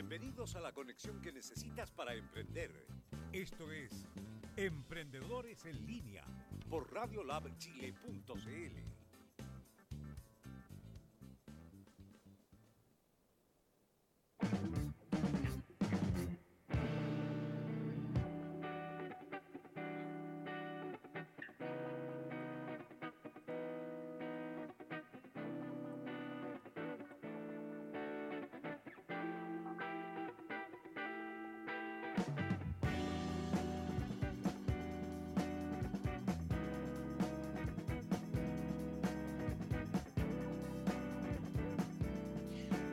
Bienvenidos a la conexión que necesitas para emprender. Esto es Emprendedores en línea por radiolabchile.cl.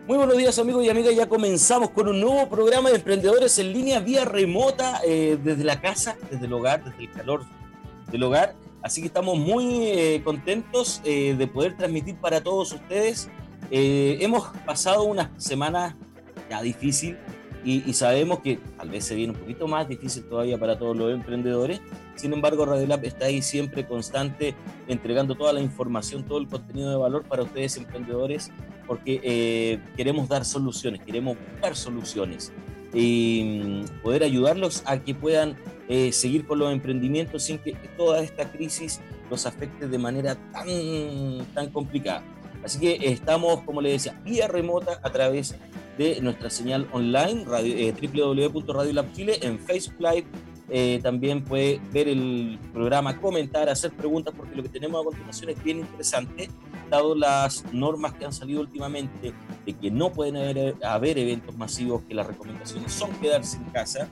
Muy buenos días amigos y amigas, ya comenzamos con un nuevo programa de emprendedores en línea vía remota eh, desde la casa, desde el hogar, desde el calor del hogar. Así que estamos muy eh, contentos eh, de poder transmitir para todos ustedes. hemos pasado una semana ya difícil y, sabemos que tal vez se viene un poquito más difícil todavía para todos los emprendedores. Sin embargo, Radiolab está ahí siempre constante, entregando toda la información, todo el contenido de valor para ustedes emprendedores porque eh, queremos dar soluciones, queremos buscar soluciones y mm, poder ayudarlos a que puedan eh, seguir con los emprendimientos sin que toda esta crisis los afecte de manera tan, tan complicada. Así que estamos, como les decía, vía remota a través de nuestra señal online, radio, eh, www.radiolabchile, en Facebook Live, eh, también puede ver el programa, comentar, hacer preguntas, porque lo que tenemos a continuación es bien interesante, dado las normas que han salido últimamente de que no pueden haber, haber eventos masivos, que las recomendaciones son quedarse en casa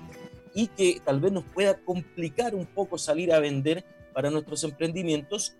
y que tal vez nos pueda complicar un poco salir a vender para nuestros emprendimientos.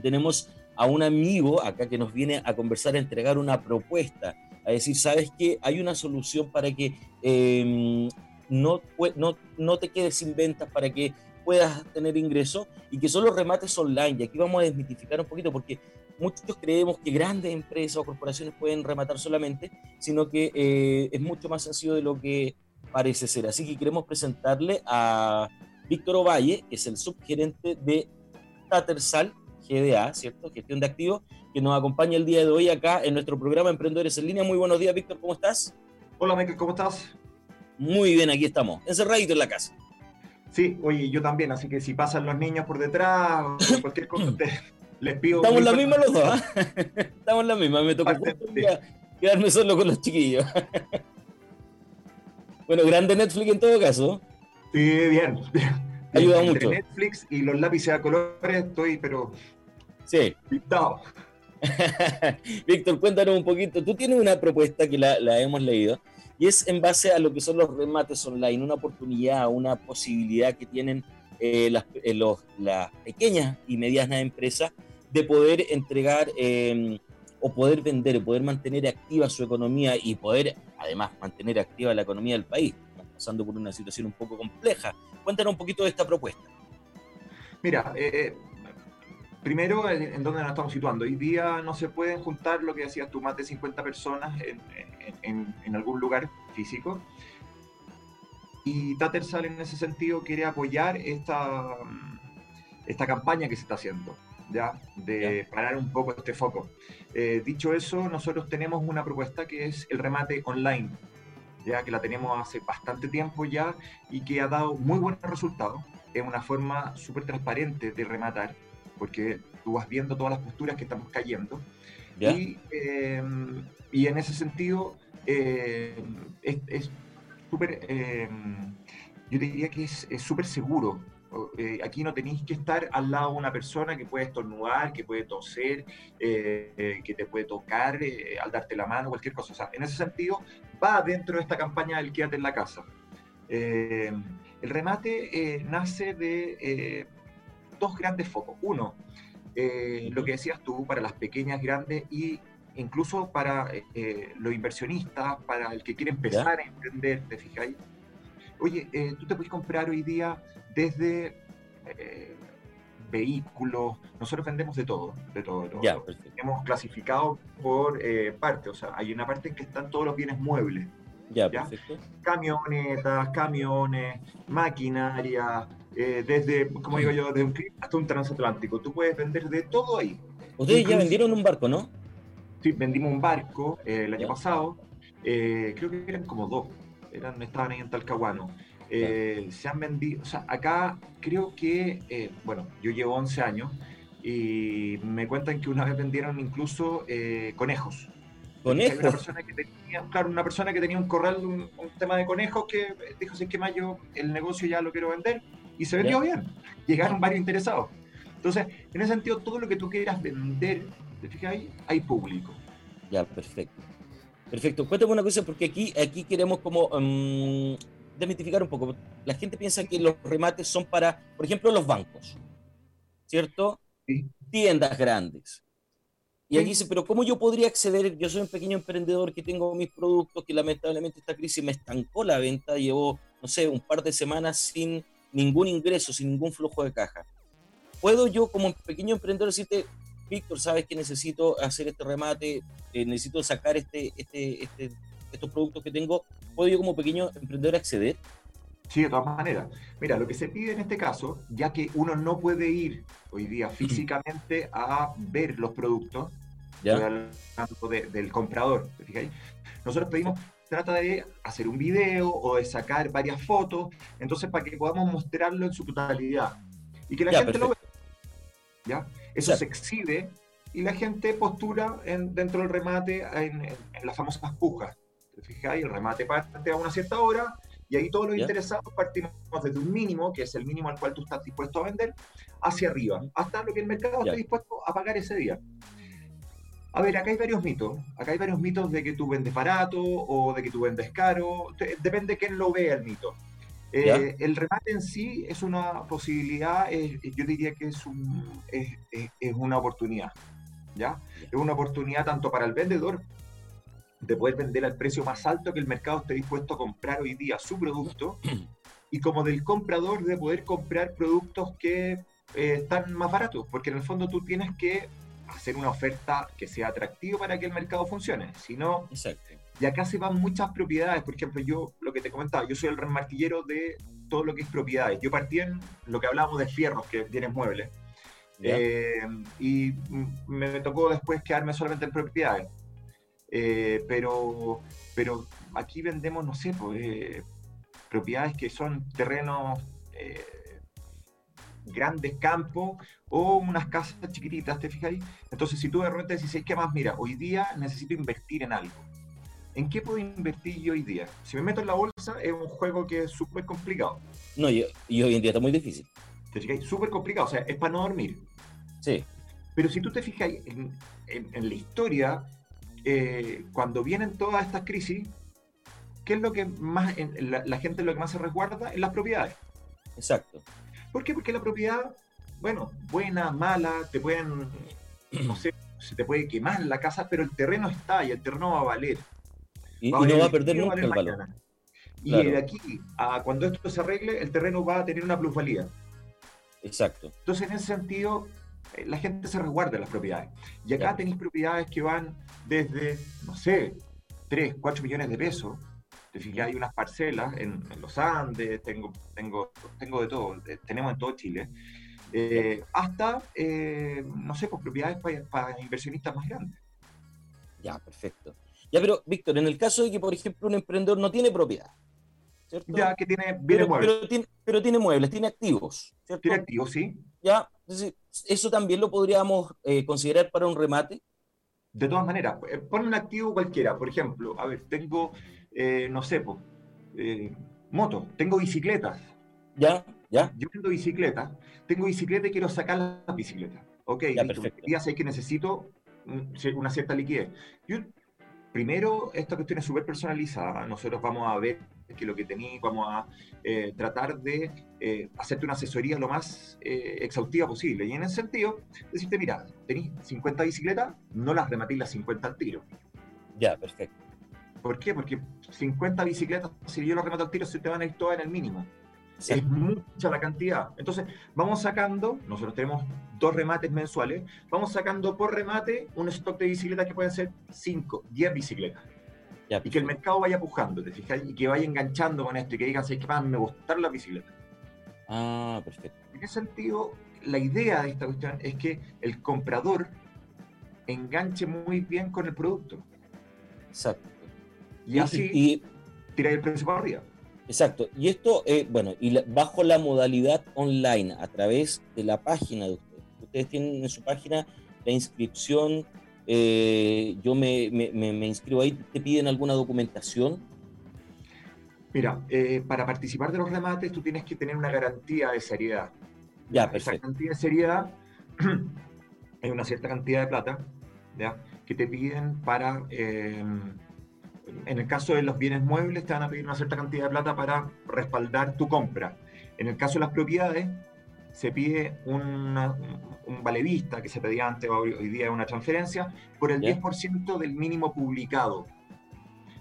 Tenemos a un amigo acá que nos viene a conversar, a entregar una propuesta, a decir, ¿sabes qué? Hay una solución para que eh, no, no, no te quedes sin ventas para que puedas tener ingresos y que son los remates online. Y aquí vamos a desmitificar un poquito porque muchos creemos que grandes empresas o corporaciones pueden rematar solamente, sino que eh, es mucho más sencillo de lo que parece ser. Así que queremos presentarle a Víctor Ovalle, que es el subgerente de Tatersal GDA, ¿cierto? Gestión de activos, que nos acompaña el día de hoy acá en nuestro programa Emprendedores en Línea. Muy buenos días, Víctor, ¿cómo estás? Hola, Michael, ¿cómo estás? Muy bien, aquí estamos, encerradito en la casa. Sí, oye, yo también, así que si pasan los niños por detrás o cualquier cosa, les pido. Estamos la misma los dos, ¿ah? Estamos la misma, me tocó quedarme solo con los chiquillos. bueno, grande Netflix en todo caso. Sí, bien. Ayuda mucho. Netflix y los lápices a colores estoy, pero. Sí. Pintado. Víctor, cuéntanos un poquito. Tú tienes una propuesta que la, la hemos leído y es en base a lo que son los remates online, una oportunidad, una posibilidad que tienen eh, las, eh, las, pequeñas y medianas empresas de poder entregar em, o poder vender, poder mantener activa su economía y poder además mantener activa la economía del país. Pasando por una situación un poco compleja. Cuéntanos un poquito de esta propuesta. Mira, eh, primero, ¿en dónde nos estamos situando? Hoy día no se pueden juntar lo que decías tú, más de 50 personas en, algún lugar físico. Y Tattersall en ese sentido quiere apoyar esta, esta campaña que se está haciendo, ¿ya? De parar un poco este foco. Eh, dicho eso, nosotros tenemos una propuesta que es el remate online, ya que la tenemos hace bastante tiempo ya y que ha dado muy buenos resultados. Es una forma súper transparente de rematar porque tú vas viendo todas las posturas que estamos cayendo. Y, em, y, en ese sentido, em, es súper, em, yo diría que es súper seguro. Eh, aquí no tenéis que estar al lado de una persona que puede estornudar, que puede toser, eh, eh, que te puede tocar al darte la mano, cualquier cosa. O sea, en ese sentido, va dentro de esta campaña del quédate en la casa. el remate nace de dos grandes focos. Uno, eh, lo que decías tú, para las pequeñas, grandes y incluso para eh, los inversionistas, para el que quiere empezar a emprender, ¿te fijáis? Oye, eh, tú te puedes comprar hoy día desde vehículos, nosotros vendemos de todo, de todo, de todo. Hemos clasificado por parte, o sea, hay una parte en que están todos los bienes muebles. Ya, perfecto. Camionetas, camiones, maquinaria, eh, desde, como digo yo, de un hasta un transatlántico. Tú puedes vender de todo ahí. Ustedes ya vendieron un barco, ¿no? Sí, vendimos un barco eh, el año pasado. eh, creo que eran como dos, eran, estaban ahí en Talcahuano. Eh, se han vendido, o sea, acá creo que, eh, bueno, yo llevo 11 años y me cuentan que una vez vendieron incluso conejos. ¿Conejos? Una persona que tenía, claro, una persona que tenía un corral, un, tema de conejos que dijo, si es que yo el negocio ya lo quiero vender y se vendió bien. Llegaron varios interesados. Entonces, en ese sentido, todo lo que tú quieras vender, ¿te fijas ahí? Hay público. Ya, perfecto. Perfecto. Cuéntame una cosa, porque aquí, aquí queremos como um, demitificar un poco. La gente piensa que los remates son para, por ejemplo, los bancos, ¿cierto? Sí. Tiendas grandes. Y aquí dice, pero ¿cómo yo podría acceder? Yo soy un pequeño emprendedor que tengo mis productos, que lamentablemente esta crisis me estancó la venta, llevo, no sé, un par de semanas sin ningún ingreso, sin ningún flujo de caja. ¿Puedo yo como pequeño emprendedor decirte, Víctor, sabes que necesito hacer este remate, eh, necesito sacar este, este, este, estos productos que tengo? ¿Puedo yo como pequeño emprendedor acceder? Sí, de todas maneras. Mira, lo que se pide en este caso, ya que uno no puede ir hoy día físicamente a ver los productos, ¿Ya? del comprador, ¿te Nosotros pedimos, trata de hacer un video o de sacar varias fotos, entonces para que podamos mostrarlo en su totalidad y que la gente lo vea. ¿Ya? Eso se exhibe y la gente postura en, dentro del remate en, las famosas pujas. ¿Te fijáis? El remate parte a una cierta hora y ahí todos los interesados partimos desde un mínimo, que es el mínimo al cual tú estás dispuesto a vender, hacia arriba, hasta lo que el mercado esté dispuesto a pagar ese día. A ver, acá hay varios mitos. Acá hay varios mitos de que tú vendes barato o de que tú vendes caro. Depende de quién lo vea el mito. Eh, el remate en sí es una posibilidad, yo diría que es, un, es, una oportunidad. ¿ya? Es una oportunidad tanto para el vendedor de poder vender al precio más alto que el mercado esté dispuesto a comprar hoy día su producto y como del comprador de poder comprar productos que eh, están más baratos, porque en el fondo tú tienes que hacer una oferta que sea atractiva para que el mercado funcione. Si no, y acá se van muchas propiedades. Por ejemplo, yo lo que te comentaba, yo soy el remartillero de todo lo que es propiedades. Yo partí en lo que hablábamos de fierros, que tienen muebles. Eh, y me tocó después quedarme solamente en propiedades. Eh, pero, pero aquí vendemos, no sé, pues, eh, propiedades que son terrenos grandes campos o unas casas chiquititas, ¿te fijas ahí? Entonces, si tú de repente dices, ¿qué más? Mira, hoy día necesito invertir en algo. ¿En qué puedo invertir yo hoy día? Si me meto en la bolsa, es un juego que es súper complicado. No, y, hoy en día está muy difícil. ¿Te fijas? Súper complicado, o sea, es para no dormir. Sí. Pero si tú te fijas en, en, la historia, eh, cuando vienen todas estas crisis, ¿qué es lo que más, la, la, gente lo que más se resguarda? En las propiedades. Exacto. ¿Por qué? Porque la propiedad, bueno, buena, mala, te pueden, no sé, se te puede quemar la casa, pero el terreno está y el terreno va a valer. Y, no va a perder nunca el valor. Y de aquí a cuando esto se arregle, el terreno va a tener una plusvalía. Exacto. Entonces, en ese sentido, eh, la gente se resguarda las propiedades. Y acá tenéis propiedades que van desde, no sé, 3, 4 millones de pesos hay unas parcelas en, los Andes, tengo, tengo, tengo de todo, tenemos en todo Chile, eh, hasta, eh, no sé, pues propiedades para, inversionistas más grandes. Ya, perfecto. Ya, pero Víctor, en el caso de que, por ejemplo, un emprendedor no tiene propiedad, ¿cierto? Ya, que tiene pero, muebles. Pero tiene, muebles, tiene activos, ¿cierto? Tiene activos, sí. Ya, eso también lo podríamos eh, considerar para un remate. De todas maneras, pon un activo cualquiera. Por ejemplo, a ver, tengo eh, no sé, pues, moto, tengo bicicletas. Ya, ya. Yo tengo bicicletas, tengo bicicleta y quiero sacar la bicicleta. Ok, ya, ya sé que necesito una cierta liquidez. Yo, primero, esta cuestión es súper personalizada. Nosotros vamos a ver que lo que tenéis, vamos a eh, tratar de hacerte una asesoría lo más exhaustiva posible. Y en ese sentido, decirte, mira, tenéis 50 bicicletas, no las rematéis las 50 al tiro. Ya, perfecto. ¿Por qué? Porque 50 bicicletas, si yo lo remato al tiro, se te van a ir todas en el mínimo. Es mucha la cantidad. Entonces, vamos sacando, nosotros tenemos dos remates mensuales, vamos sacando por remate un stock de bicicletas que pueden ser 5, 10 bicicletas. y que el mercado vaya pujando, ¿te fijas? Y que vaya enganchando con esto y que digan, ¿sabes qué más? Me gustar la bicicleta. Ah, perfecto. En ese sentido, la idea de esta cuestión es que el comprador enganche muy bien con el producto. Exacto. Y así y, tiráis el precio para arriba. Exacto. Y esto, eh, bueno, y bajo la modalidad online, a través de la página de ustedes. Ustedes tienen en su página la inscripción, eh, yo me, me, inscribo ahí, ¿te piden alguna documentación? Mira, eh, para participar de los remates tú tienes que tener una garantía de seriedad. Ya, perfecto. Esa garantía de seriedad hay una cierta cantidad de plata ¿ya? que te piden para en el caso de los bienes muebles, te van a pedir una cierta cantidad de plata para respaldar tu compra. En el caso de las propiedades, se pide una, un valevista que se pedía antes, hoy, hoy día una transferencia, por el 10% del mínimo publicado.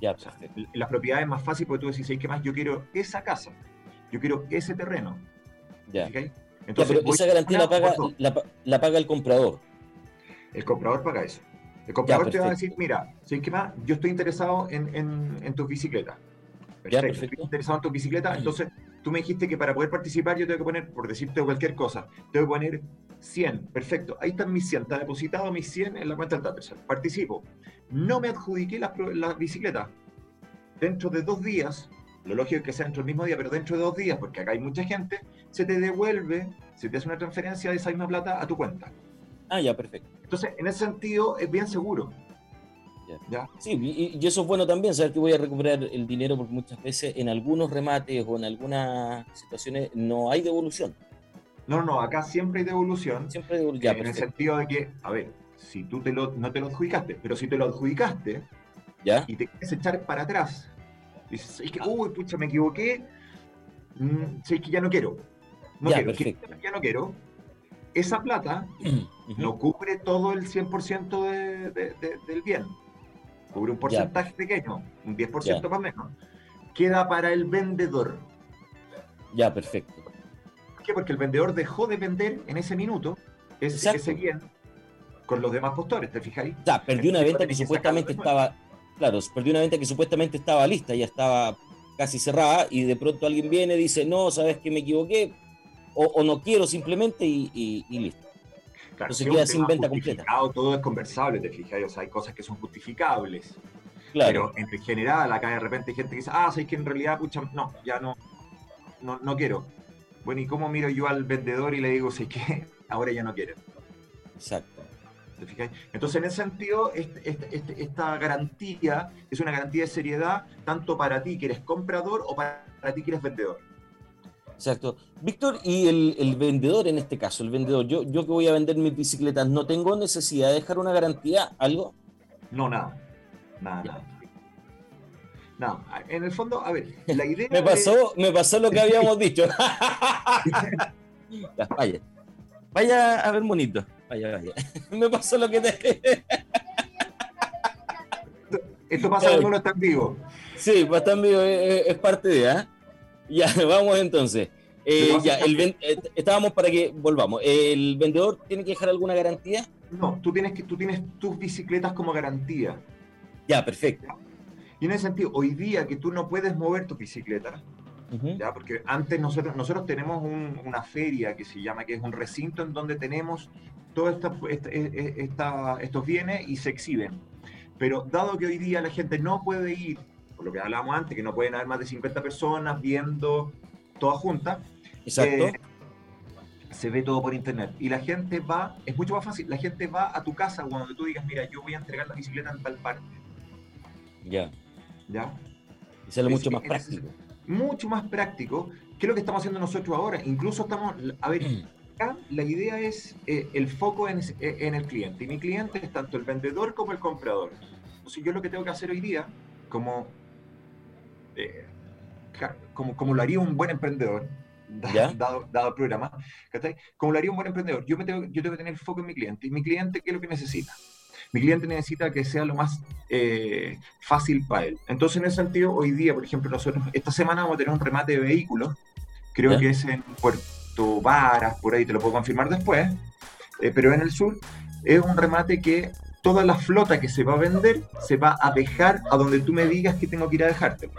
Ya, o sea, las propiedades es más fácil porque tú decís, ¿qué más? Yo quiero esa casa, yo quiero ese terreno. Ya. Entonces, pero esa garantía la paga, la paga el comprador. El comprador paga eso. El comprador te va a decir, mira, ¿sabes qué más? Yo estoy interesado en, en, en tus bicicletas. Perfecto. Estoy interesado en tus bicicletas. Entonces, tú me dijiste que para poder participar yo tengo que poner, por decirte cualquier cosa, tengo que poner 100. Perfecto. Ahí están mis 100. Está depositado mis 100 en la cuenta del Datersal. Participo. No me adjudiqué las la bicicletas. Dentro de dos días, lo lógico es que sea dentro del mismo día, pero dentro de dos días, porque acá hay mucha gente, se te devuelve, se te hace una transferencia de esa misma plata a tu cuenta. Ah, ya, perfecto. Entonces, en ese sentido, es bien seguro. Ya. Sí, y, eso es bueno también, saber que voy a recuperar el dinero, porque muchas veces en algunos remates o en algunas situaciones no hay devolución. No, no, acá siempre hay devolución. Siempre hay devolución. en el sentido de que, a ver, si tú te lo, no te lo adjudicaste, pero si te lo adjudicaste ¿Ya? y te quieres echar para atrás, dices, es que, ah. uy, pucha, me equivoqué, mm, sé que ya no quiero. No quiero, ya no quiero. Esa plata no cubre todo el 100% del bien. Cubre un porcentaje pequeño, un 10% más o menos. Queda para el vendedor. Ya, perfecto. ¿Por qué? Porque el vendedor dejó de vender en ese minuto ese, bien con los demás postores, ¿te fijáis? Ya, perdió una venta que, supuestamente estaba, claro, perdió una venta que supuestamente estaba lista, ya estaba casi cerrada y de pronto alguien viene y dice, no, sabes que me equivoqué o, no quiero simplemente y listo. Claro, Entonces queda sin venta completa. Todo es conversable, te fijas, o sea, hay cosas que son justificables. Claro. Pero en general, acá de repente hay gente que dice, ah, sabes que en realidad, pucha, no, ya no, no, no quiero. Bueno, ¿y cómo miro yo al vendedor y le digo, sé que ahora ya no quiero? Exacto. ¿Te fijas? Entonces, en ese sentido, este, este, este, esta garantía es una garantía de seriedad tanto para ti que eres comprador o para ti que eres vendedor. Exacto. Víctor, y el, vendedor en este caso, el vendedor, yo, yo que voy a vender mis bicicletas, ¿no tengo necesidad de dejar una garantía, algo? No, nada. Nada, nada. No, en el fondo, a ver, la idea. me, pasó, me pasó lo que habíamos dicho. vaya. Vaya a ver, bonito. Vaya, vaya. me pasó lo que te. Esto pasa cuando uno está en vivo. Sí, pues está en vivo, es, parte de. ¿eh? Ya, vamos entonces. Eh, ya, el, eh, estábamos para que volvamos. ¿El vendedor tiene que dejar alguna garantía? No, tú tienes, que, tú tienes tus bicicletas como garantía. Ya, perfecto. Y en ese sentido, hoy día que tú no puedes mover tu bicicleta, ¿ya? porque antes nosotros, nosotros tenemos una feria que se llama, que es un recinto en donde tenemos todos esta, estos bienes y se exhiben. Pero dado que hoy día la gente no puede ir por lo que hablábamos antes, que no pueden haber más de 50 personas viendo todas juntas. Exacto. Eh, se ve todo por internet. Y la gente va, es mucho más fácil, la gente va a tu casa cuando tú digas, mira, yo voy a entregar la bicicleta en tal parte. Ya. ¿Ya? Y sale mucho más práctico. Mucho más práctico. que lo que estamos haciendo nosotros ahora? Incluso estamos, a ver, acá la idea es eh, el foco en, en, el cliente. Y mi cliente es tanto el vendedor como el comprador. Entonces yo lo que tengo que hacer hoy día, como eh, como, como lo haría un buen emprendedor, dado, dado, el programa, como lo haría un buen emprendedor, yo, me tengo, yo tengo que tener foco en mi cliente. ¿Y mi cliente qué es lo que necesita? Mi cliente necesita que sea lo más eh, fácil para él. Entonces, en ese sentido, hoy día, por ejemplo, nosotros, esta semana vamos a tener un remate de vehículos, creo que es en Puerto Varas, por ahí te lo puedo confirmar después, eh, pero en el sur es un remate que toda la flota que se va a vender se va a dejar a donde tú me digas que tengo que ir a dejarte.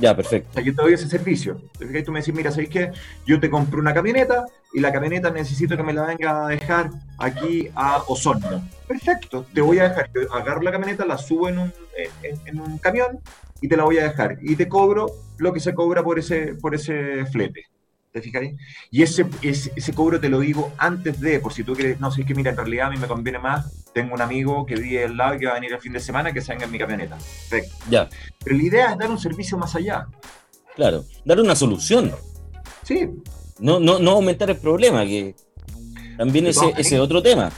Ya, perfecto. O sea, yo te doy ese servicio. ¿Te Tú me decís, mira, ¿sabéis qué? Yo te compro una camioneta y la camioneta necesito que me la venga a dejar aquí a Osorno. Perfecto, te voy a dejar. Yo agarro la camioneta, la subo en un, en, un camión y te la voy a dejar. Y te cobro lo que se cobra por ese, por ese flete. ¿Te fijáis? Y ese, ese, cobro te lo digo antes de, por si tú quieres, no sé, es que mira, en realidad a mí me conviene más, tengo un amigo que vive al lado y que va a venir el fin de semana, que se venga en mi camioneta. Perfecto. Ya. Pero la idea es dar un servicio más allá. Claro, dar una solución. Sí. No, no, no aumentar el problema, que también ese, ese otro tema.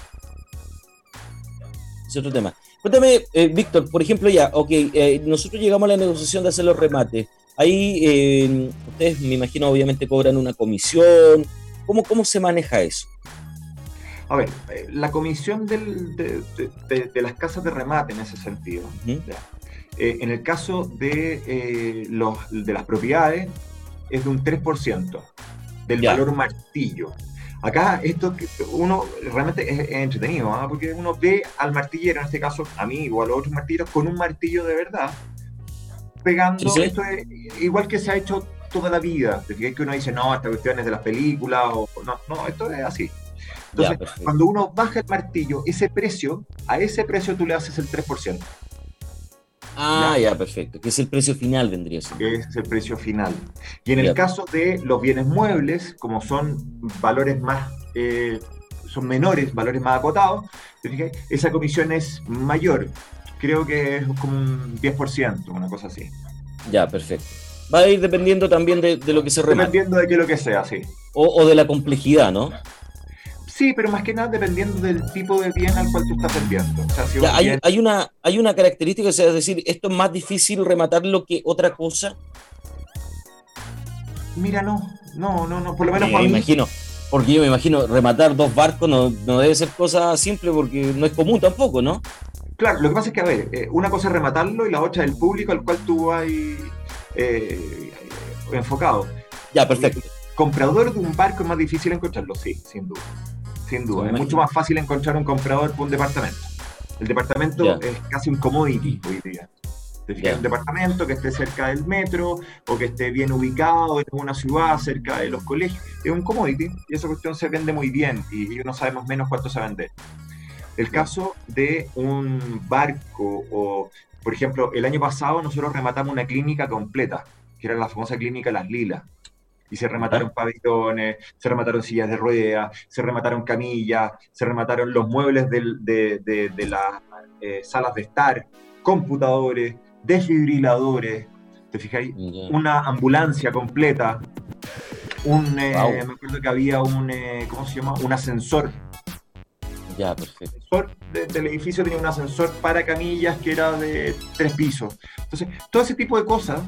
Ese otro tema. Cuéntame, eh, Víctor, por ejemplo, ya, ok, eh, nosotros llegamos a la negociación de hacer los remates. Ahí eh, ustedes, me imagino, obviamente cobran una comisión. ¿Cómo, cómo se maneja eso? A ver, eh, la comisión de, las casas de remate en ese sentido. Eh, en el caso de, los, de las propiedades, es de un 3% del valor martillo. Acá esto uno realmente es, entretenido, ¿ah? porque uno ve al martillero, en este caso a mí o a los otros martilleros, con un martillo de verdad, pegando. Esto es igual que se ha hecho toda la vida. que uno dice, no, esta cuestión es de las películas, o no, no, esto es así. Entonces, cuando uno baja el martillo, ese precio, a ese precio tú le haces el 3%. Ah, ya, perfecto. Que es el precio final, vendría. Ese es el precio final. Y en el caso de los bienes muebles, como son valores más, eh, son menores, valores más acotados, esa comisión es mayor creo que es como un 10%, una cosa así. Ya, perfecto. Va a ir dependiendo también de, lo que se remate. Dependiendo de qué lo que sea, sí. O, de la complejidad, ¿no? Sí, pero más que nada dependiendo del tipo de bien al cual tú estás vendiendo. hay, una, hay una característica, es decir, ¿esto es más difícil rematarlo que otra cosa? Mira, no, no, no, no, por lo menos para me imagino, porque yo me imagino rematar dos barcos no, no debe ser cosa simple porque no es común tampoco, ¿no? Claro, lo que pasa es que, a ver, eh, una cosa es rematarlo y la otra es el público al cual tú has eh, enfocado. Ya, perfecto. comprador de un barco es más difícil encontrarlo, sí, sin duda. Sin duda. es mucho más fácil encontrar un comprador por un departamento. El departamento es casi un commodity hoy día. Un departamento que esté cerca del metro o que esté bien ubicado en una ciudad, cerca de los colegios, es un commodity y esa cuestión se vende muy bien y, y no sabemos menos cuánto se vende. El caso de un barco o, por ejemplo, el año pasado nosotros rematamos una clínica completa, que era la famosa clínica Las Lilas. Y se remataron pabellones, se remataron sillas de ruedas, se remataron camillas, se remataron los muebles de, las eh, salas de estar, computadores, desfibriladores, ¿te fijáis? Una ambulancia completa, un, eh, me acuerdo que había un, eh, ¿cómo se llama? Un ascensor ya, perfecto. El del edificio tenía un ascensor para camillas que era de tres pisos. Entonces, todo ese tipo de cosas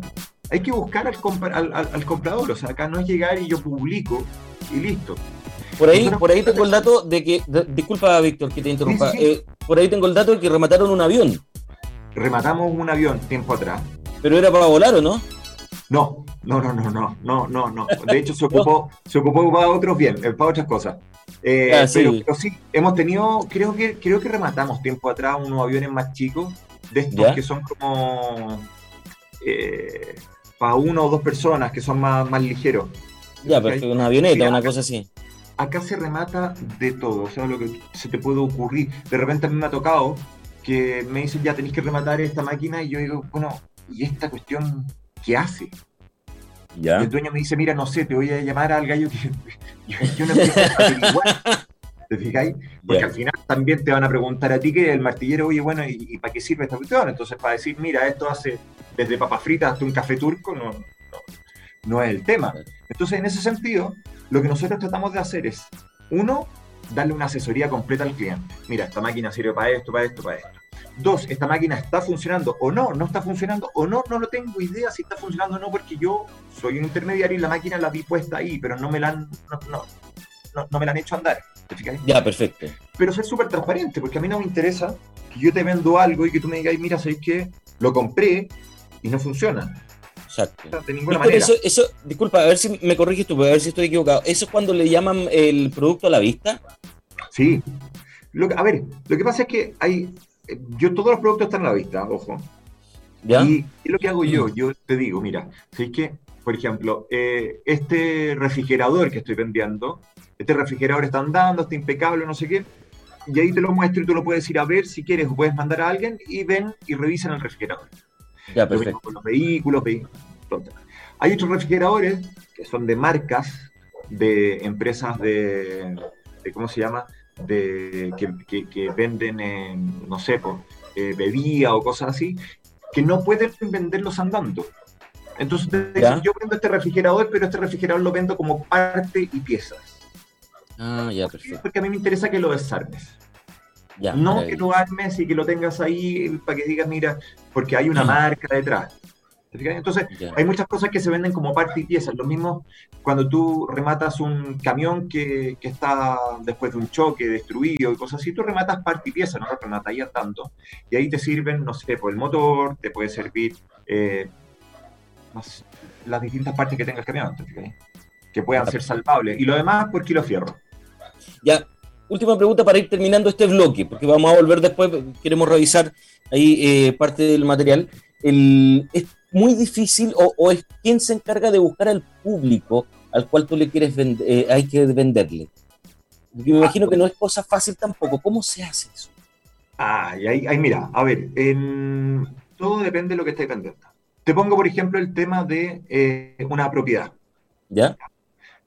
hay que buscar al, al, comprador. O sea, acá no es llegar y yo publico y listo. Por ahí, por ahí tengo el dato de que, disculpa Víctor que te interrumpa, eh, por ahí tengo el dato de que remataron un avión. Rematamos un avión tiempo atrás. ¿Pero era para volar o no? No, no, no, no, no, no, no, no. De hecho se ocupó, se ocupó para otros bien, eh, para otras cosas. Eh, ah, pero, sí, hemos tenido, creo que, creo que rematamos tiempo atrás unos aviones más chicos, de estos que son como eh, para una o dos personas, que son más, más ligeros. Ya, perfecto, una avioneta, una cosa así. Acá se remata de todo, o sea, lo que se te puede ocurrir. De repente a mí me ha tocado que me dicen, ya tenéis que rematar esta máquina, y yo digo, bueno, ¿y esta cuestión qué hace? Y el dueño me dice, mira, no sé, te voy a llamar al gallo que yo, no empiezo a averiguar. ¿Te fijáis? Porque al final también te van a preguntar a ti que el martillero, oye, bueno, ¿y, para qué sirve esta cuestión? Entonces, para decir, mira, esto hace desde papas fritas hasta un café turco, no, no, es el tema. Entonces, en ese sentido, lo que nosotros tratamos de hacer es, uno, darle una asesoría completa al cliente. Mira, esta máquina sirve para esto, para esto, para esto. Dos, esta máquina está funcionando o no, no está funcionando o no, no lo tengo idea si está funcionando o no, porque yo soy un intermediario y la máquina la vi puesta ahí, pero no me la han, no, no, me la han hecho andar. Ya, perfecto. Pero ser súper transparente, porque a mí no me interesa que yo te vendo algo y que tú me digas, mira, ¿sabes qué? Lo compré y no funciona. Exacto. de ninguna manera. Eso, eso, disculpa, a ver si me corriges tú, a ver si estoy equivocado. ¿Eso es cuando le llaman el producto a la vista? Sí. Lo, a ver, lo que pasa es que hay. Yo, todos los productos están a la vista, ojo. ¿Ya? Y, lo que hago yo, yo te digo, mira, si es que, por ejemplo, eh, este refrigerador que estoy vendiendo, este refrigerador está andando, está impecable, no sé qué, y ahí te lo muestro y tú lo puedes ir a ver si quieres, o puedes mandar a alguien y ven y revisan el refrigerador. Ya, perfecto. Con los vehículos, vehículos. Hay otros refrigeradores que son de marcas, de empresas de, ¿cómo se llama? De, que, venden, en, no sé, por, eh, bebida o cosas así, que no pueden venderlos andando. Entonces, yo vendo este refrigerador, pero este refrigerador lo vendo como parte y piezas. Ah, ya, perfecto. Porque a mí me interesa que lo desarmes. Ya, no que lo armes y que lo tengas ahí para que digas, mira, porque hay una marca detrás. Entonces, hay muchas cosas que se venden como parte y piezas. Lo mismo cuando tú rematas un camión que, que, está después de un choque destruido y cosas así, tú rematas parte y pieza, no lo rematarías tanto. Y ahí te sirven, no sé, por el motor, te puede servir eh, las distintas partes que tenga el camión, que puedan ser salvables. Y lo demás por kilo fierro. Ya, última pregunta para ir terminando este bloque, porque vamos a volver después, queremos revisar ahí eh, parte del material. El, muy difícil o, es quién se encarga de buscar al público al cual tú le quieres vender, eh, hay que venderle. me imagino que no es cosa fácil tampoco. ¿Cómo se hace eso? Ah, ahí, ahí mira, a ver, en, todo depende de lo que estáis vendiendo. Te pongo, por ejemplo, el tema de eh, una propiedad. ¿Ya?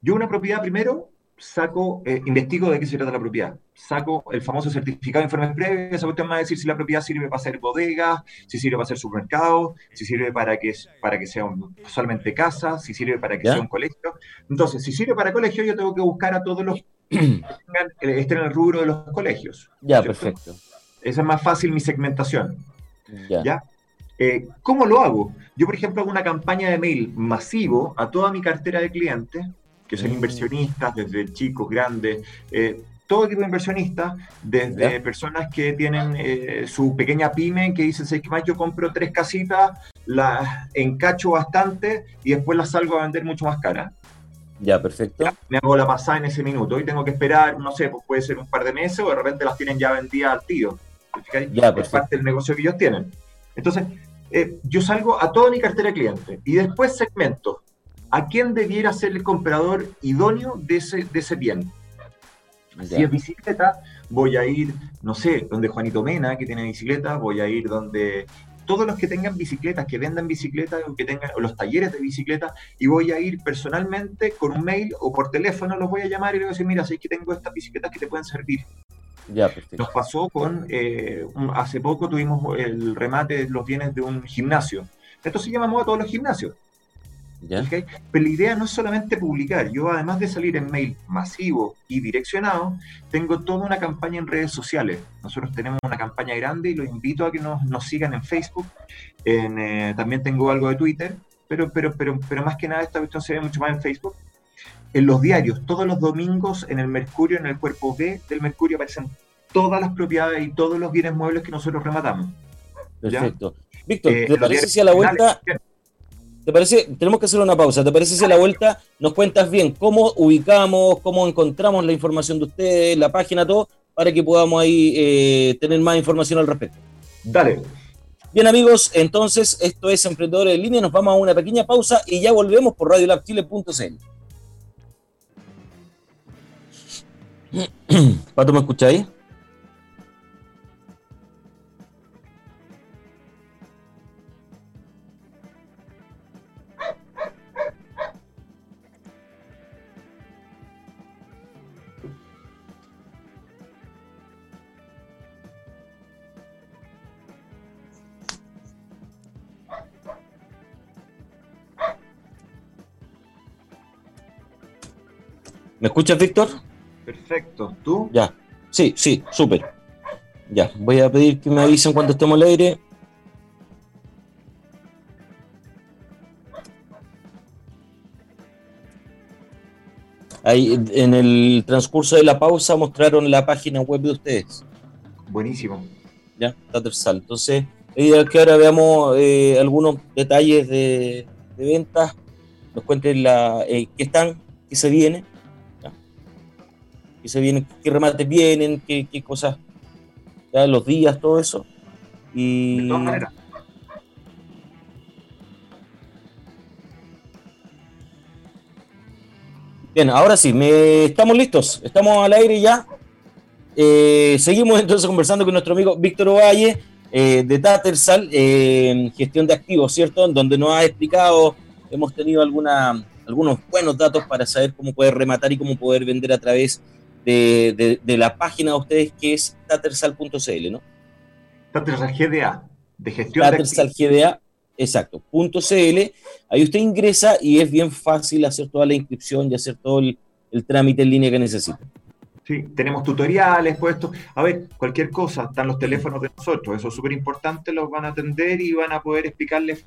Yo una propiedad primero saco, eh, investigo de qué se trata la propiedad. Saco el famoso certificado de informes previos, esa cuestión me va a decir si la propiedad sirve para hacer bodegas, si sirve para hacer supermercados, si sirve para que, para que sea solamente casa, si sirve para que sea un colegio. Entonces, si sirve para colegio, yo tengo que buscar a todos los que eh, estén en el rubro de los colegios. Ya, perfecto. Esa es más fácil mi segmentación. Ya. Eh, ¿Cómo lo hago? Yo, por ejemplo, hago una campaña de mail masivo a toda mi cartera de clientes que son inversionistas, desde chicos, grandes, eh, todo tipo de inversionistas, desde personas que tienen eh, su pequeña pyme, que dicen, que más yo compro tres casitas, las encacho bastante y después las salgo a vender mucho más cara. Ya, perfecto. me hago la pasada en ese minuto y tengo que esperar, no sé, pues puede ser un par de meses o de repente las tienen ya vendidas al tío. Ya, es parte del negocio que ellos tienen. Entonces, eh, yo salgo a toda mi cartera de clientes y después segmento a quién debiera ser el comprador idóneo de ese, de ese bien. Si es bicicleta, voy a ir, no sé, donde Juanito Mena, que tiene bicicleta, voy a ir donde todos los que tengan bicicletas, que vendan bicicletas o que tengan los talleres de bicicleta, y voy a ir personalmente con un mail o por teléfono, los voy a llamar y les voy a decir, mira, sé que tengo estas bicicletas que te pueden servir. Ya, Nos pasó con, eh, hace poco tuvimos el remate de los bienes de un gimnasio. Entonces llamamos a todos los gimnasios. Pero la idea no es solamente publicar. Yo, además de salir en mail masivo y direccionado, tengo toda una campaña en redes sociales. Nosotros tenemos una campaña grande y los invito a que nos, nos sigan en Facebook. Eh, también tengo algo de Twitter, pero, pero, pero, pero más que nada esta cuestión se ve mucho más en Facebook. En los diarios, todos los domingos en el Mercurio, en el cuerpo B del Mercurio, aparecen todas las propiedades y todos los bienes muebles que nosotros rematamos. Perfecto. Víctor, ¿te eh, parece si a la vuelta... ¿Te parece? Tenemos que hacer una pausa. ¿Te parece si a la vuelta nos cuentas bien cómo ubicamos, cómo encontramos la información de ustedes, la página, todo, para que podamos ahí eh, tener más información al respecto? Dale. Bien amigos, entonces esto es Emprendedores en Línea. Nos vamos a una pequeña pausa y ya volvemos por radiolabchile.cl. Pato, ¿me escucháis? ¿Me escuchas, Víctor? Perfecto. ¿Tú? Ya. Sí, sí, súper. Ya, voy a pedir que me avisen cuando estemos al aire. Ahí en el transcurso de la pausa mostraron la página web de ustedes. Buenísimo. Ya, está tercero. Entonces, que ahora veamos eh, algunos detalles de, ventas, nos cuenten la, eh, qué están, qué se viene que se vienen, qué remates vienen, qué, qué cosas, ya, los días, todo eso. Y... De todas. Bien, ahora sí, me, estamos listos, estamos al aire ya. Eh, seguimos entonces conversando con nuestro amigo Víctor Ovalle eh, de Tatersal, eh, gestión de activos, ¿cierto? En donde nos ha explicado, hemos tenido alguna, algunos buenos datos para saber cómo poder rematar y cómo poder vender a través de la página de ustedes que es tattersall.cl, ¿no? Tattersall GDA, de gestión Tattersall GDA, exacto, .cl Ahí usted ingresa y es bien fácil hacer toda la inscripción y hacer todo el, trámite en línea que necesita. Sí, tenemos tutoriales puestos. A ver, cualquier cosa, están los teléfonos de nosotros, eso es súper importante, los van a atender y van a poder explicarles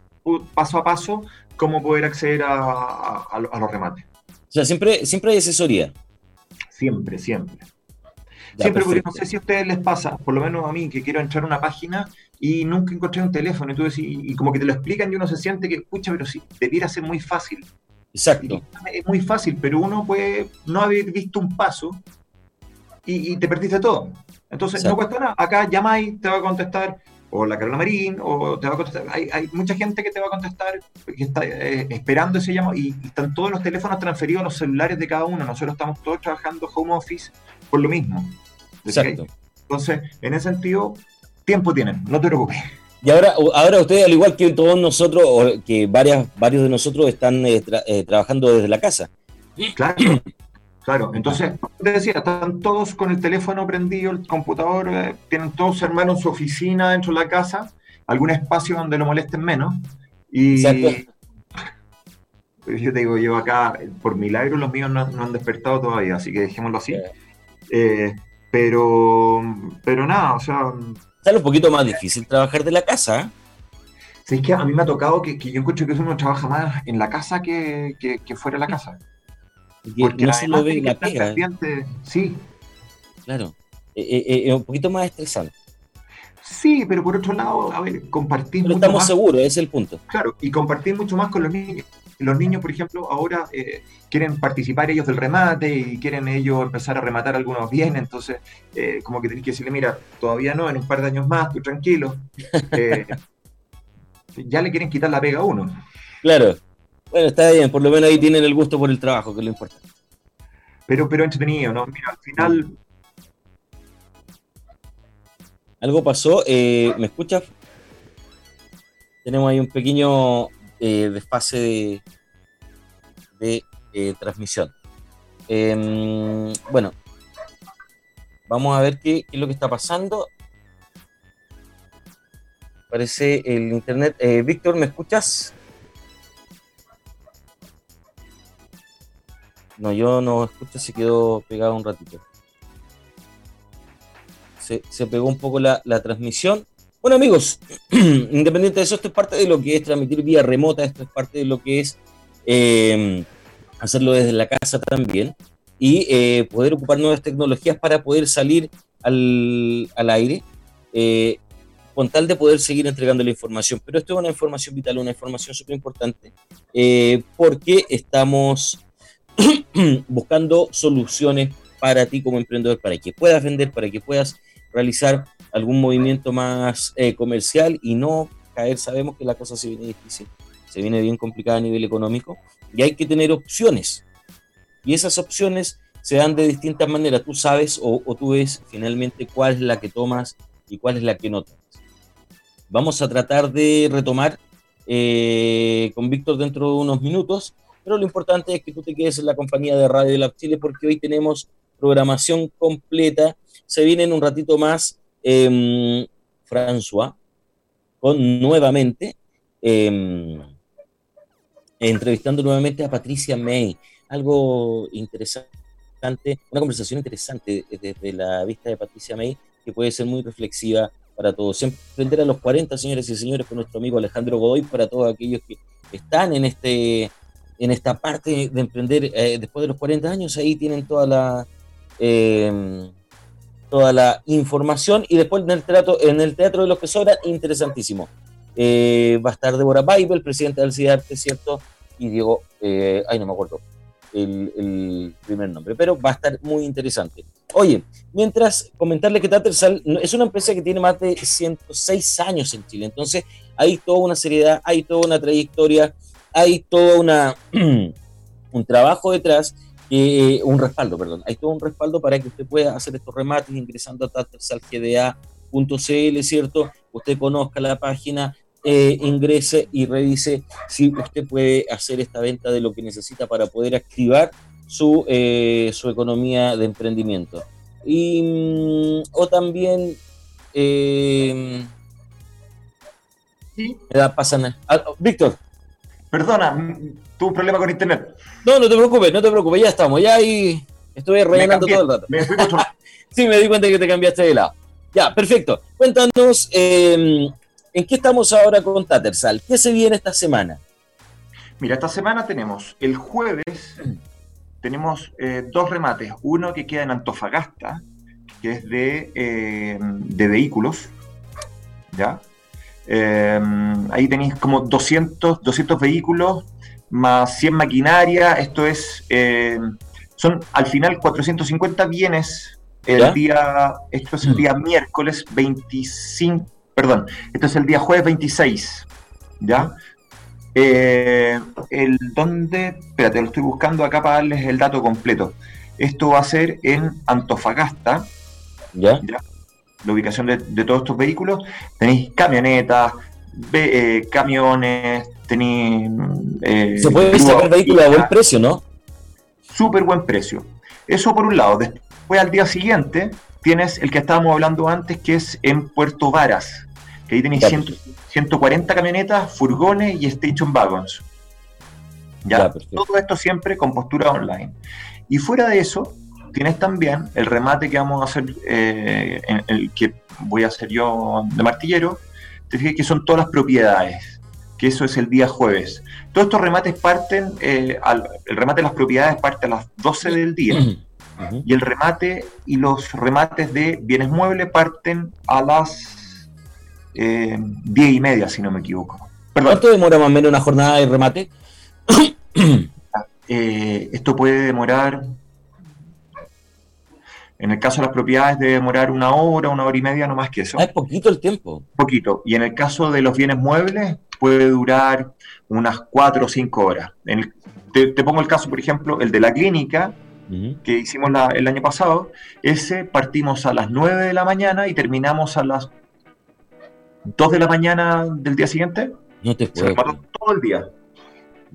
paso a paso cómo poder acceder a, los remates. O sea, siempre, siempre hay asesoría. Siempre, siempre. siempre, porque no sé si a ustedes les pasa, por lo menos a mí, que quiero entrar a una página y nunca encontré un teléfono. Y, tú decís, y como que te lo explican y uno se siente que, escucha, pero sí, debiera ser muy fácil. Exacto. es muy fácil, pero uno puede no haber visto un paso y, te perdiste todo. Entonces, no cuesta nada. Acá llamáis, te va a contestar o la Carola Marín, o te va a contestar. Hay, hay mucha gente que te va a contestar, que está eh, esperando ese llamado, y, están todos los teléfonos transferidos a los celulares de cada uno. Nosotros estamos todos trabajando home office por lo mismo. Exacto. Entonces, en ese sentido, tiempo tienen, no te preocupes. Y ahora, ahora ustedes, al igual que todos nosotros, o que varias, varios de nosotros están eh, eh, trabajando desde la casa. Claro, claro. Entonces, te decía, están todos con el teléfono prendido, el computador, eh, tienen todos hermanos en su oficina dentro de la casa, algún espacio donde lo molesten menos. Y pues yo te digo, yo acá, por milagro, los míos no, han despertado todavía, así que dejémoslo así. pero, pero nada, o sea, Sale un poquito más difícil trabajar de la casa. ¿eh? Sí, es que a mí me ha tocado que, yo encuentro que uno trabaja más en la casa que, fuera de la casa. Porque no se lo ve la pega. Sí. Claro. Es eh, eh, un poquito más estresante. Sí, pero por otro lado, a ver, compartir. Pero estamos seguros, ese es el punto. Claro, y compartir mucho más con los niños los niños, por ejemplo, ahora eh, quieren participar ellos del remate y quieren ellos empezar a rematar algunos bienes, entonces eh, como que tenés que decirle, mira, todavía no, en un par de años más, tú tranquilo. Eh, ya le quieren quitar la pega a uno. Claro. Bueno, está bien, por lo menos ahí tienen el gusto por el trabajo, que es lo importante. Pero, pero entretenido, ¿no? Mira, al final... Algo pasó, ¿me escuchas? Tenemos ahí un pequeño eh, desfase de, eh, transmisión. Em, bueno, vamos a ver qué, es lo que está pasando. Parece el internet. Eh, Víctor, ¿me escuchas? No, yo no escucho, se quedó pegado un ratito. Se, pegó un poco la, la transmisión. Bueno amigos, independiente de eso, esto es parte de lo que es transmitir vía remota, esto es parte de lo que es em, hacerlo desde la casa también y eh, poder ocupar nuevas tecnologías para poder salir al, aire eh, con tal de poder seguir entregando la información. Pero esto es una información vital, una información súper importante eh, porque estamos buscando soluciones para ti como emprendedor, para que puedas vender, para que puedas realizar algún movimiento más eh, comercial y no caer, sabemos que la cosa se viene difícil, se viene bien complicada a nivel económico y hay que tener opciones. Y esas opciones se dan de distintas maneras. Tú sabes o, tú ves finalmente cuál es la que tomas y cuál es la que no tomas. Vamos a tratar de retomar eh, con Víctor dentro de unos minutos, pero lo importante es que tú te quedes en la compañía de Radio Lab Chile porque hoy tenemos programación completa. Se viene en un ratito más eh, François, con nuevamente, em, entrevistando nuevamente a Patricia May. Algo interesante, una conversación interesante desde la vista de Patricia May, que puede ser muy reflexiva para todos. Emprender a los 40, señores y señores, con nuestro amigo Alejandro Godoy, para todos aquellos que están en este en esta parte de emprender eh, después de los 40 años, ahí tienen toda la eh, toda la información y después en el teatro, en el teatro de los que sobran, interesantísimo. Eh, va a estar Deborah Bible, el presidente del CIDARTE, ¿cierto? Y Diego, eh, ay, no me acuerdo el, primer nombre, pero va a estar muy interesante. Oye, mientras comentarle que Tattersall es una empresa que tiene más de 106 años en Chile, entonces hay toda una seriedad, hay toda una trayectoria, hay todo una, un trabajo detrás eh, un respaldo, perdón. Hay todo un respaldo para que usted pueda hacer estos remates ingresando a tattersalgda.cl, ¿cierto? Usted conozca la página, eh, ingrese y revise si usted puede hacer esta venta de lo que necesita para poder activar su, eh, su economía de emprendimiento. Y, mm, o también... Eh, ¿Sí? pasa ah, Víctor. Perdona, tuve un problema con internet. No, no te preocupes, no te preocupes, ya estamos, ya ahí estoy rellenando todo el rato. sí, me di cuenta que te cambiaste de lado. Ya, perfecto. Cuéntanos, em, ¿en qué estamos ahora con Tattersall? ¿Qué se viene esta semana? Mira, esta semana tenemos el jueves, tenemos eh, dos remates. Uno que queda en Antofagasta, que es de, em, de vehículos, ¿ya? Em, ahí tenéis como 200, 200 vehículos más 100 maquinaria. Esto es, em, son al final 450 bienes el día, esto es el mm. día miércoles 25, perdón, esto es el día jueves 26, ¿ya? Eh, el donde, espérate, lo estoy buscando acá para darles el dato completo. Esto va a ser en Antofagasta, ¿ya? ¿ya? La ubicación de, todos estos vehículos, tenéis camionetas, eh, camiones, tenéis... Eh, Se puede sacar vehículos a buen precio, ¿no? Súper buen precio. Eso por un lado. Después al día siguiente tienes el que estábamos hablando antes, que es en Puerto Varas, que ahí tenéis 140 camionetas, furgones y station wagons. ¿Ya? Todo esto siempre con postura online. Y fuera de eso, tienes también el remate que vamos a hacer, eh, el que voy a hacer yo de martillero, te fijas que son todas las propiedades, que eso es el día jueves. Todos estos remates parten, eh, el remate de las propiedades parte a las 12 del día. Y el remate y los remates de bienes muebles parten a las eh, 10 y media, si no me equivoco. ¿Cuánto demora más o menos una jornada de remate? Eh, esto puede demorar en el caso de las propiedades debe demorar una hora, una hora y media, no más que eso. Ah, es poquito el tiempo. Poquito. Y en el caso de los bienes muebles puede durar unas cuatro o cinco horas. te, pongo el caso, por ejemplo, el de la clínica, que hicimos el año pasado. Ese partimos a las nueve de la mañana y terminamos a las dos de la mañana del día siguiente. No te puedo. todo el día.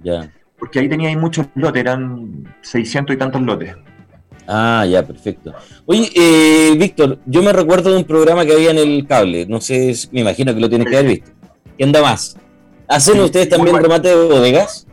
Ya. Porque ahí tenía muchos lotes, eran 600 y tantos lotes. Ah, ya, perfecto. Oye, eh, Víctor, yo me recuerdo de un programa que había en el cable, no sé, me imagino que lo tienes que haber visto. ¿Qué anda más? ¿Hacen ustedes también remate de bodegas?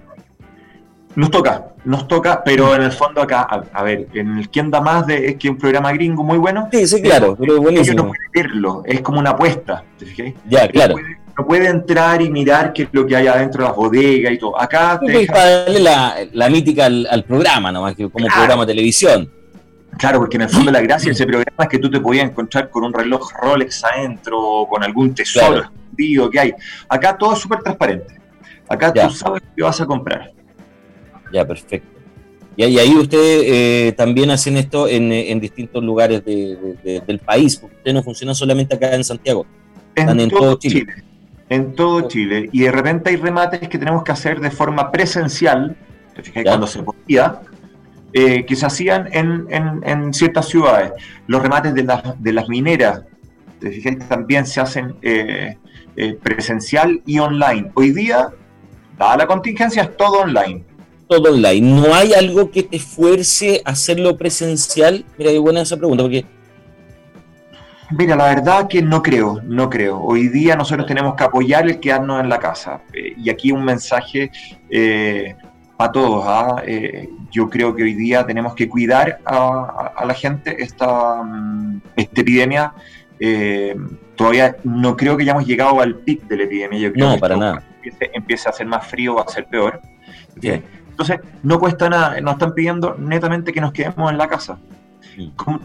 Nos toca, nos toca, pero en el fondo acá, a, ver, en el que anda más de, es que un programa gringo muy bueno. Sí, sí, claro, pero buenísimo. no puede verlo, es como una apuesta, ¿te fijas? Ya, claro. No puede, entrar y mirar qué es lo que hay adentro de las bodegas y todo. Acá te deja... para darle la, mítica al, programa, nomás que como programa de televisión. Claro, porque en el fondo la gracia de ese programa es que tú te podías encontrar con un reloj Rolex adentro o con algún tesoro escondido que hay. Acá todo es súper transparente. Acá tú sabes qué vas a comprar. Ya, perfecto. Y, ahí ustedes eh, también hacen esto en, distintos lugares del país, porque ustedes no funcionan solamente acá en Santiago, en, todo, Chile. En todo Chile. Y de repente hay remates que tenemos que hacer de forma presencial, te fijas, cuando se podía, eh, que se hacían en, ciertas ciudades. Los remates de, de las mineras, también se hacen eh, eh, presencial y online. Hoy día, dada la contingencia, es todo online. Todo online. ¿No hay algo que te fuerce a hacerlo presencial? Mira, qué buena esa pregunta, porque... Mira, la verdad que no creo, no creo. Hoy día nosotros tenemos que apoyar el quedarnos en la casa. y aquí un mensaje a todos. ¿ah? Eh, yo creo que hoy día tenemos que cuidar a, la gente. Esta, mm, esta epidemia eh, todavía no creo que hayamos llegado al pic de la epidemia. Yo creo no, para nada. Empiece, a ser más frío, va a ser peor. Entonces, no cuesta nada. Nos están pidiendo netamente que nos quedemos en la casa.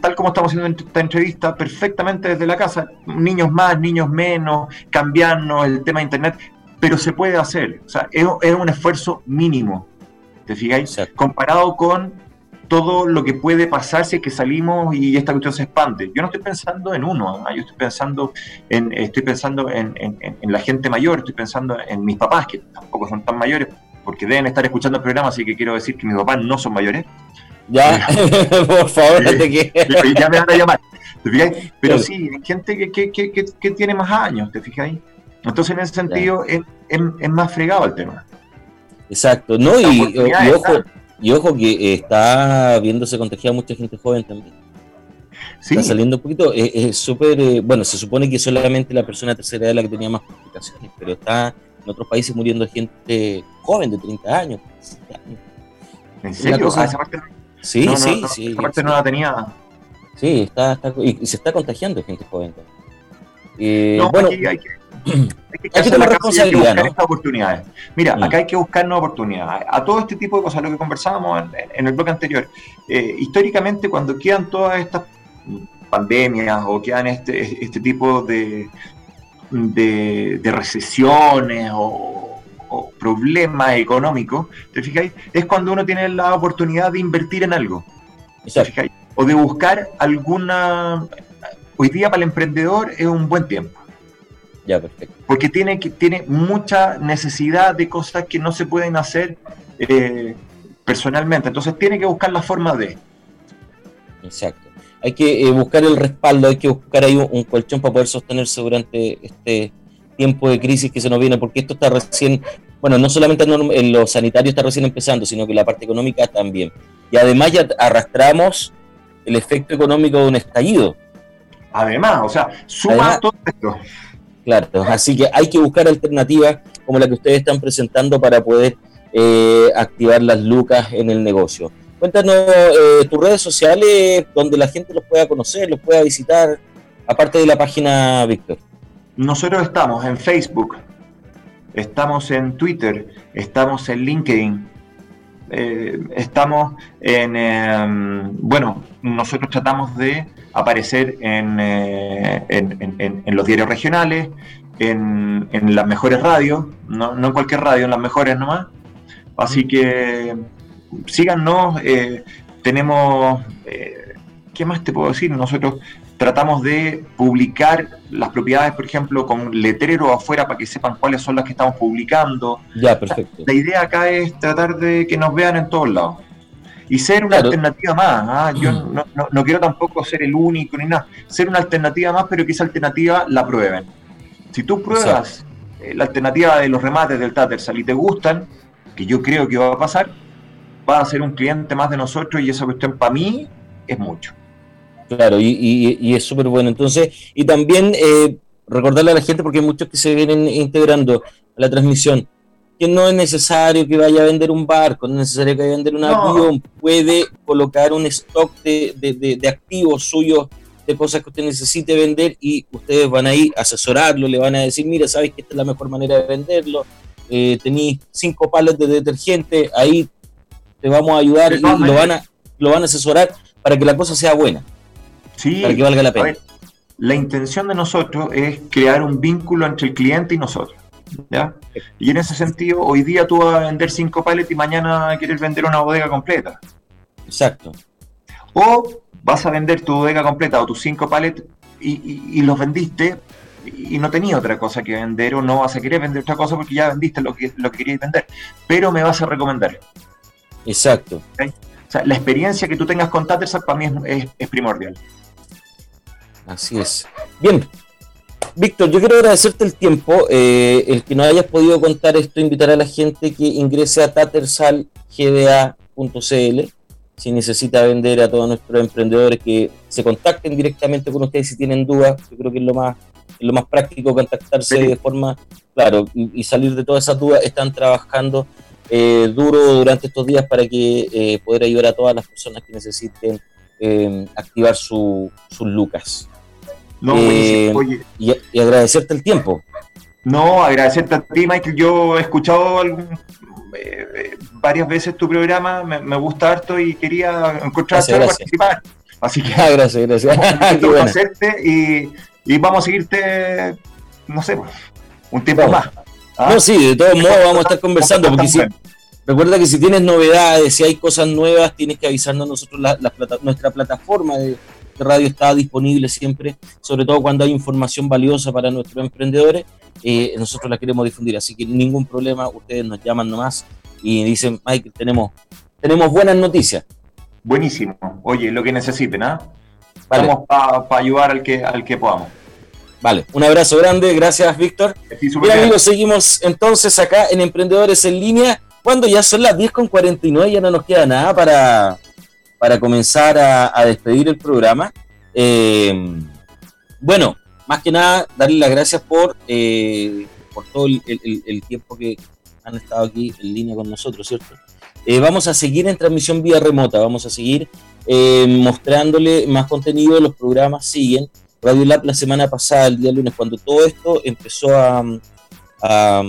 tal como estamos haciendo esta entrevista, perfectamente desde la casa, niños más, niños menos, cambiarnos el tema de internet, pero se puede hacer. O sea, es un esfuerzo mínimo. ¿Te fijáis? Comparado con todo lo que puede pasar si es que salimos y esta cuestión se expande. Yo no estoy pensando en uno, yo estoy pensando en, estoy pensando en, la gente mayor, estoy pensando en mis papás, que tampoco son tan mayores, porque deben estar escuchando el programa, así que quiero decir que mis papás no son mayores. Ya, por favor, que... ya me van a llamar. ¿Te Pero sí, hay gente que, que, que, que, tiene más años, ¿te fijáis? Entonces, en ese sentido, es, es, más fregado el tema. Exacto, ¿no? Y, y, ojo, y ojo que está viéndose contagiada mucha gente joven también. Sí. Está saliendo un poquito, es súper, eh, bueno, se supone que solamente la persona tercera edad la que tenía más complicaciones, pero está en otros países muriendo gente joven de 30 años. ¿En serio? Ah, esa parte, sí, sí, sí. Esa parte no la tenía. Sí, está, está y, se está contagiando gente joven. Eh, bueno, hay que, hay que, hay que tomar responsabilidad. ¿no? oportunidades. Mira, mm. acá hay que buscar nuevas oportunidades. A todo este tipo de cosas, lo que conversábamos en, el bloque anterior, eh, históricamente cuando quedan todas estas pandemias o quedan este, este tipo de, de, recesiones o, problemas económicos, ¿te fijáis? Es cuando uno tiene la oportunidad de invertir en algo. ¿te fijáis? O de buscar alguna... Hoy día para el emprendedor es un buen tiempo. Ya, perfecto. Porque tiene, que, tiene mucha necesidad de cosas que no se pueden hacer eh, personalmente. Entonces tiene que buscar la forma de. Exacto hay que eh, buscar el respaldo, hay que buscar ahí un, colchón para poder sostenerse durante este tiempo de crisis que se nos viene, porque esto está recién, bueno, no solamente en lo sanitario está recién empezando, sino que la parte económica también. Y además ya arrastramos el efecto económico de un estallido. Además, o sea, suma todo esto. Claro, así que hay que buscar alternativas como la que ustedes están presentando para poder eh, activar las lucas en el negocio. Cuéntanos eh, tus redes sociales donde la gente los pueda conocer, los pueda visitar, aparte de la página Víctor. Nosotros estamos en Facebook, estamos en Twitter, estamos en LinkedIn, eh, estamos en, em, bueno, nosotros tratamos de aparecer en, eh, en, los diarios regionales, en, las mejores radios, no, no en cualquier radio, en las mejores nomás. Así que síganos, eh, tenemos, eh, ¿qué más te puedo decir? Nosotros tratamos de publicar las propiedades, por ejemplo, con letrero afuera para que sepan cuáles son las que estamos publicando. Ya, perfecto. La, idea acá es tratar de que nos vean en todos lados. Y ser una alternativa más. ¿ah? Yo mm. no, quiero tampoco ser el único ni nada. Ser una alternativa más, pero que esa alternativa la prueben. Si tú pruebas eh, la alternativa de los remates del Tattersall y te gustan, que yo creo que va a pasar, va a ser un cliente más de nosotros y esa cuestión para mí es mucho. Claro, y, es súper bueno. Entonces, y también eh, recordarle a la gente, porque hay muchos que se vienen integrando a la transmisión, que no es necesario que vaya a vender un barco, no es necesario que vaya a vender un avión, puede colocar un stock de, de, activos suyos, de cosas que usted necesite vender y ustedes van a ir a asesorarlo, le van a decir, mira, sabes que esta es la mejor manera de venderlo, eh, tenéis cinco palos de detergente, ahí te vamos a ayudar y lo van a, lo van a asesorar para que la cosa sea buena. Sí, para que valga la pena. la intención de nosotros es crear un vínculo entre el cliente y nosotros. ¿Ya? Y en ese sentido, hoy día tú vas a vender cinco pallets y mañana quieres vender una bodega completa. Exacto. O vas a vender tu bodega completa o tus cinco pallets y, los vendiste y no tenía otra cosa que vender o no vas a querer vender otra cosa porque ya vendiste lo que, lo que querías vender. Pero me vas a recomendar. Exacto. O sea, la experiencia que tú tengas con Tattersack para mí es, primordial. Así es. Bien, Víctor, yo quiero agradecerte el tiempo, eh, el que nos hayas podido contar esto, invitar a la gente que ingrese a tattersalgda.cl si necesita vender a todos nuestros emprendedores que se contacten directamente con ustedes si tienen dudas. Yo creo que es lo más, lo más práctico contactarse de forma, claro, y, y, salir de todas esas dudas. Están trabajando eh, duro durante estos días para que eh, poder ayudar a todas las personas que necesiten eh, activar sus lucas. Y, agradecerte el tiempo. No, agradecerte a ti, Michael. Yo he escuchado varias veces tu programa, me, gusta harto y quería encontrarte para participar. Así que ah, gracias, gracias. Vamos y, y, vamos a seguirte, no sé, un tiempo más. ¿Ah? No, sí, de todos modos vamos a estar conversando, porque si, recuerda que si tienes novedades, si hay cosas nuevas, tienes que avisarnos nosotros, la, nuestra plataforma de, radio está disponible siempre, sobre todo cuando hay información valiosa para nuestros emprendedores, eh, nosotros la queremos difundir, así que ningún problema, ustedes nos llaman nomás y dicen, Mike, tenemos, tenemos buenas noticias. Buenísimo. Oye, lo que necesiten, ¿ah? Vamos para ayudar al que, al que podamos. Vale, un abrazo grande, gracias Víctor. Bien amigos, seguimos entonces acá en Emprendedores en Línea, cuando ya son las 10 con 49, ya no nos queda nada para, para comenzar a, despedir el programa. Eh, bueno, más que nada, darle las gracias por, eh, por todo el, tiempo que han estado aquí en línea con nosotros, ¿cierto? Eh, vamos a seguir en transmisión vía remota, vamos a seguir mostrándole más contenido, los programas siguen. Radio Lab la semana pasada, el día lunes, cuando todo esto empezó a, a,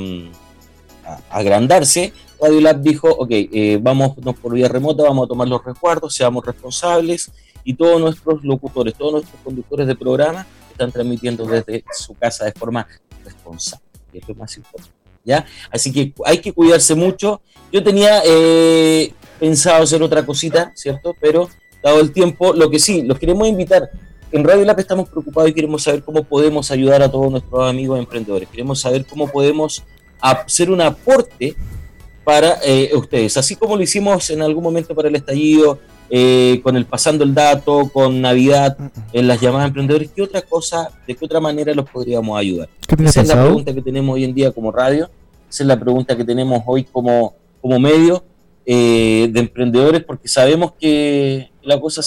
a agrandarse, Radio Lab dijo, ok, eh, vamos por vía remota, vamos a tomar los resguardos, seamos responsables y todos nuestros locutores, todos nuestros conductores de programa están transmitiendo desde su casa de forma responsable. Y es lo más importante. ¿ya? Así que hay que cuidarse mucho. Yo tenía eh, pensado hacer otra cosita, ¿cierto? Pero dado el tiempo, lo que sí, los queremos invitar. En Radio Lab estamos preocupados y queremos saber cómo podemos ayudar a todos nuestros amigos emprendedores. Queremos saber cómo podemos hacer un aporte para eh, ustedes. Así como lo hicimos en algún momento para el estallido, eh, con el pasando el dato, con Navidad, en las llamadas emprendedores, ¿qué otra cosa, de qué otra manera los podríamos ayudar? Esa es la pregunta que tenemos hoy en día como radio, esa es la pregunta que tenemos hoy como, como medio eh, de emprendedores, porque sabemos que la cosa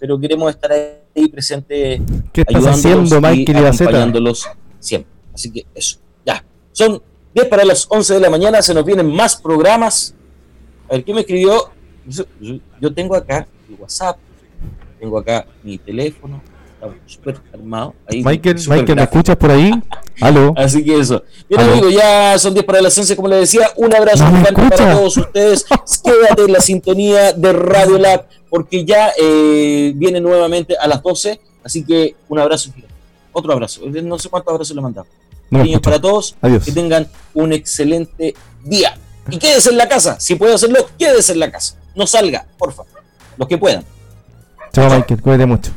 pero queremos estar ahí presente ¿Qué estás haciendo, y acompañándolos siempre. Así que eso, ya. Son 10 para las 11 de la mañana, se nos vienen más programas. A ver, ¿qué me escribió? Yo, tengo acá mi WhatsApp, tengo acá mi teléfono, estamos súper armado. Michael, Michael ¿me escuchas por ahí? Aló. Así que eso. Bien, amigo, ya son 10 para las 11, como les decía. Un abrazo para todos ustedes. Quédate en la sintonía de Radio Lab, porque ya eh, viene nuevamente a las 12. Así que un abrazo. Otro abrazo. No sé cuántos abrazos le mandamos. Niños para todos. Que tengan un excelente día. Y quédese en la casa. Si puede hacerlo, quédese en la casa. No salga, por favor. Los que puedan. Chao, Michael. Cuídate mucho.